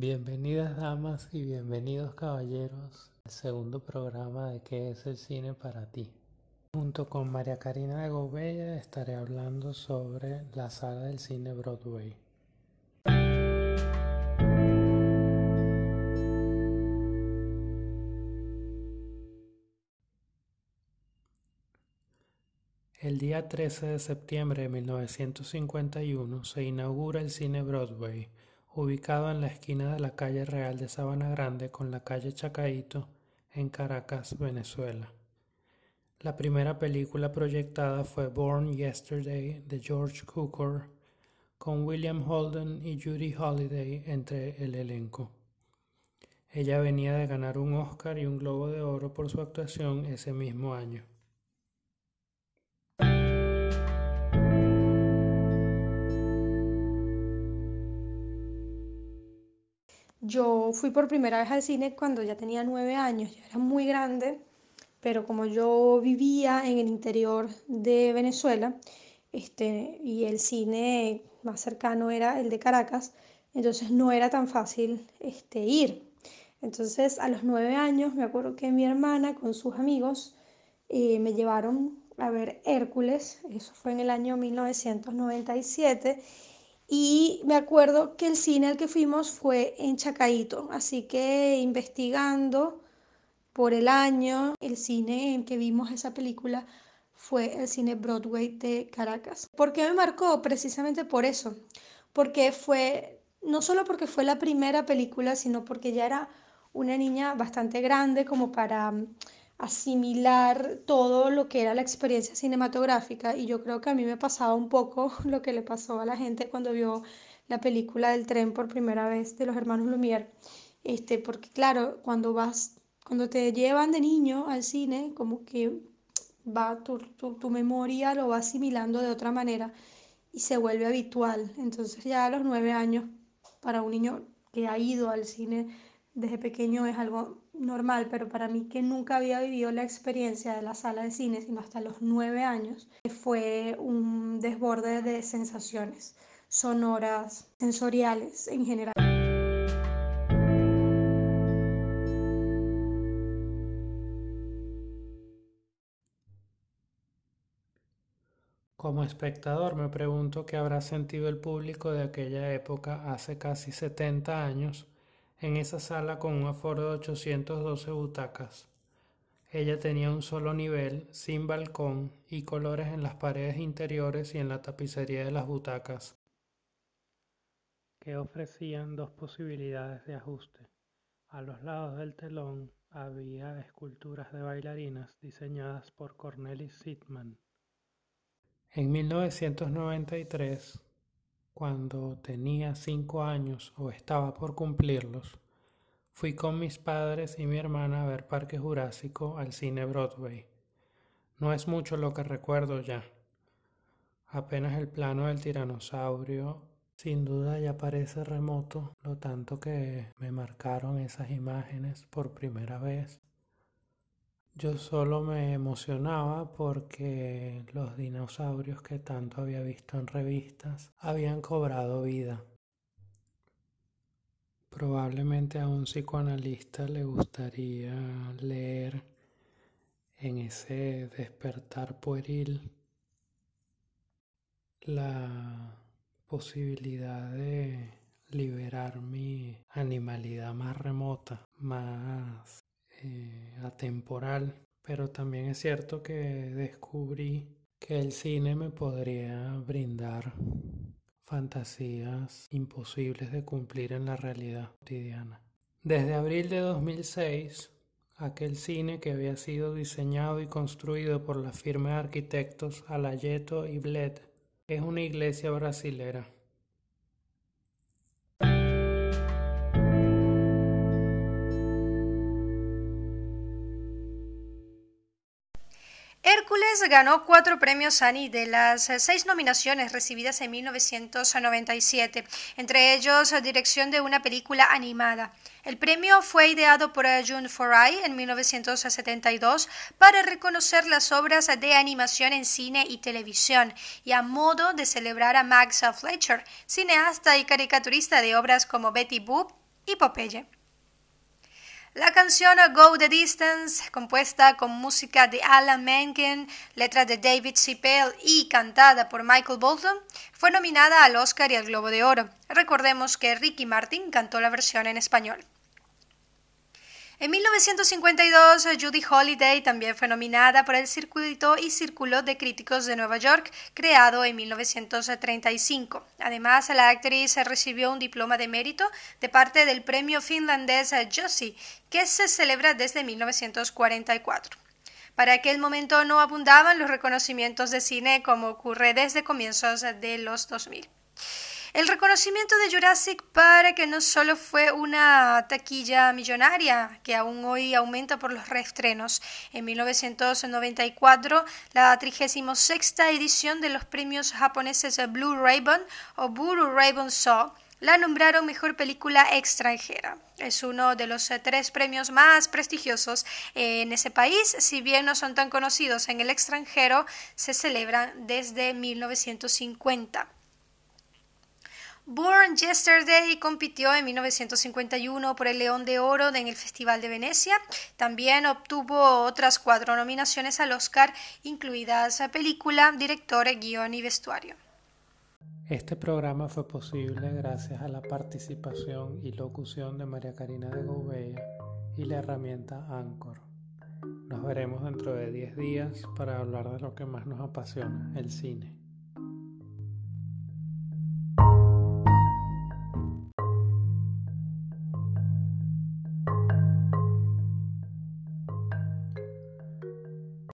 Bienvenidas damas y bienvenidos caballeros al segundo programa de ¿Qué es el cine para ti? Junto con María Karina de Gobella estaré hablando sobre la sala del cine Broadway. El día 13 de septiembre de 1951 se inaugura el cine Broadway, ubicado en la esquina de la calle Real de Sabana Grande con la calle Chacaito, en Caracas, Venezuela. La primera película proyectada fue Born Yesterday de George Cukor, con William Holden y Judy Holliday entre el elenco. Ella venía de ganar un Oscar y un Globo de Oro por su actuación ese mismo año. Yo fui por primera vez al cine cuando ya tenía nueve años, ya era muy grande, pero como yo vivía en el interior de Venezuela, este, y el cine más cercano era el de Caracas, entonces no era tan fácil este, ir. Entonces a los nueve años me acuerdo que mi hermana con sus amigos eh, me llevaron a ver Hércules, eso fue en el año 1997 y me acuerdo que el cine al que fuimos fue en Chacaito, así que investigando por el año, el cine en que vimos esa película fue el cine Broadway de Caracas. ¿Por qué me marcó? Precisamente por eso, porque fue, no solo porque fue la primera película, sino porque ya era una niña bastante grande como para asimilar todo lo que era la experiencia cinematográfica y yo creo que a mí me pasaba un poco lo que le pasó a la gente cuando vio la película del tren por primera vez de los hermanos Lumière. Este, porque claro, cuando vas, cuando te llevan de niño al cine, como que va tu, tu, tu memoria lo va asimilando de otra manera y se vuelve habitual. Entonces ya a los nueve años, para un niño que ha ido al cine desde pequeño es algo normal, pero para mí que nunca había vivido la experiencia de la sala de cine, sino hasta los nueve años, fue un desborde de sensaciones sonoras, sensoriales en general. Como espectador me pregunto qué habrá sentido el público de aquella época hace casi 70 años en esa sala con un aforo de 812 butacas. Ella tenía un solo nivel, sin balcón y colores en las paredes interiores y en la tapicería de las butacas, que ofrecían dos posibilidades de ajuste. A los lados del telón había esculturas de bailarinas diseñadas por Cornelis Sittman. En 1993 cuando tenía cinco años o estaba por cumplirlos, fui con mis padres y mi hermana a ver Parque Jurásico al cine Broadway. No es mucho lo que recuerdo ya. Apenas el plano del tiranosaurio, sin duda ya parece remoto, lo tanto que me marcaron esas imágenes por primera vez. Yo solo me emocionaba porque los dinosaurios que tanto había visto en revistas habían cobrado vida. Probablemente a un psicoanalista le gustaría leer en ese despertar pueril la posibilidad de liberar mi animalidad más remota, más eh, atemporal, pero también es cierto que descubrí que el cine me podría brindar fantasías imposibles de cumplir en la realidad cotidiana. Desde abril de 2006, aquel cine que había sido diseñado y construido por la firma de arquitectos Alayeto y Bled es una iglesia brasilera Hércules ganó cuatro premios Annie de las seis nominaciones recibidas en 1997, entre ellos dirección de una película animada. El premio fue ideado por June Foray en 1972 para reconocer las obras de animación en cine y televisión y a modo de celebrar a Max Fletcher, cineasta y caricaturista de obras como Betty Boop, y Popeye. La canción Go the Distance, compuesta con música de Alan Menken, letra de David Sipel y cantada por Michael Bolton, fue nominada al Oscar y al Globo de Oro. Recordemos que Ricky Martin cantó la versión en español. En 1952, Judy Holliday también fue nominada por el Circuito y Círculo de Críticos de Nueva York, creado en 1935. Además, la actriz recibió un diploma de mérito de parte del premio finlandés Jussi, que se celebra desde 1944. Para aquel momento no abundaban los reconocimientos de cine como ocurre desde comienzos de los 2000. El reconocimiento de Jurassic Park que no solo fue una taquilla millonaria, que aún hoy aumenta por los reestrenos. En 1994, la 36 edición de los premios japoneses Blue Raven o Buru Raven Saw la nombraron mejor película extranjera. Es uno de los tres premios más prestigiosos en ese país, si bien no son tan conocidos en el extranjero, se celebran desde 1950. Born Yesterday compitió en 1951 por el León de Oro en el Festival de Venecia. También obtuvo otras cuatro nominaciones al Oscar, incluidas película, director, guion y vestuario. Este programa fue posible gracias a la participación y locución de María Karina de Gouveia y la herramienta Anchor. Nos veremos dentro de 10 días para hablar de lo que más nos apasiona, el cine.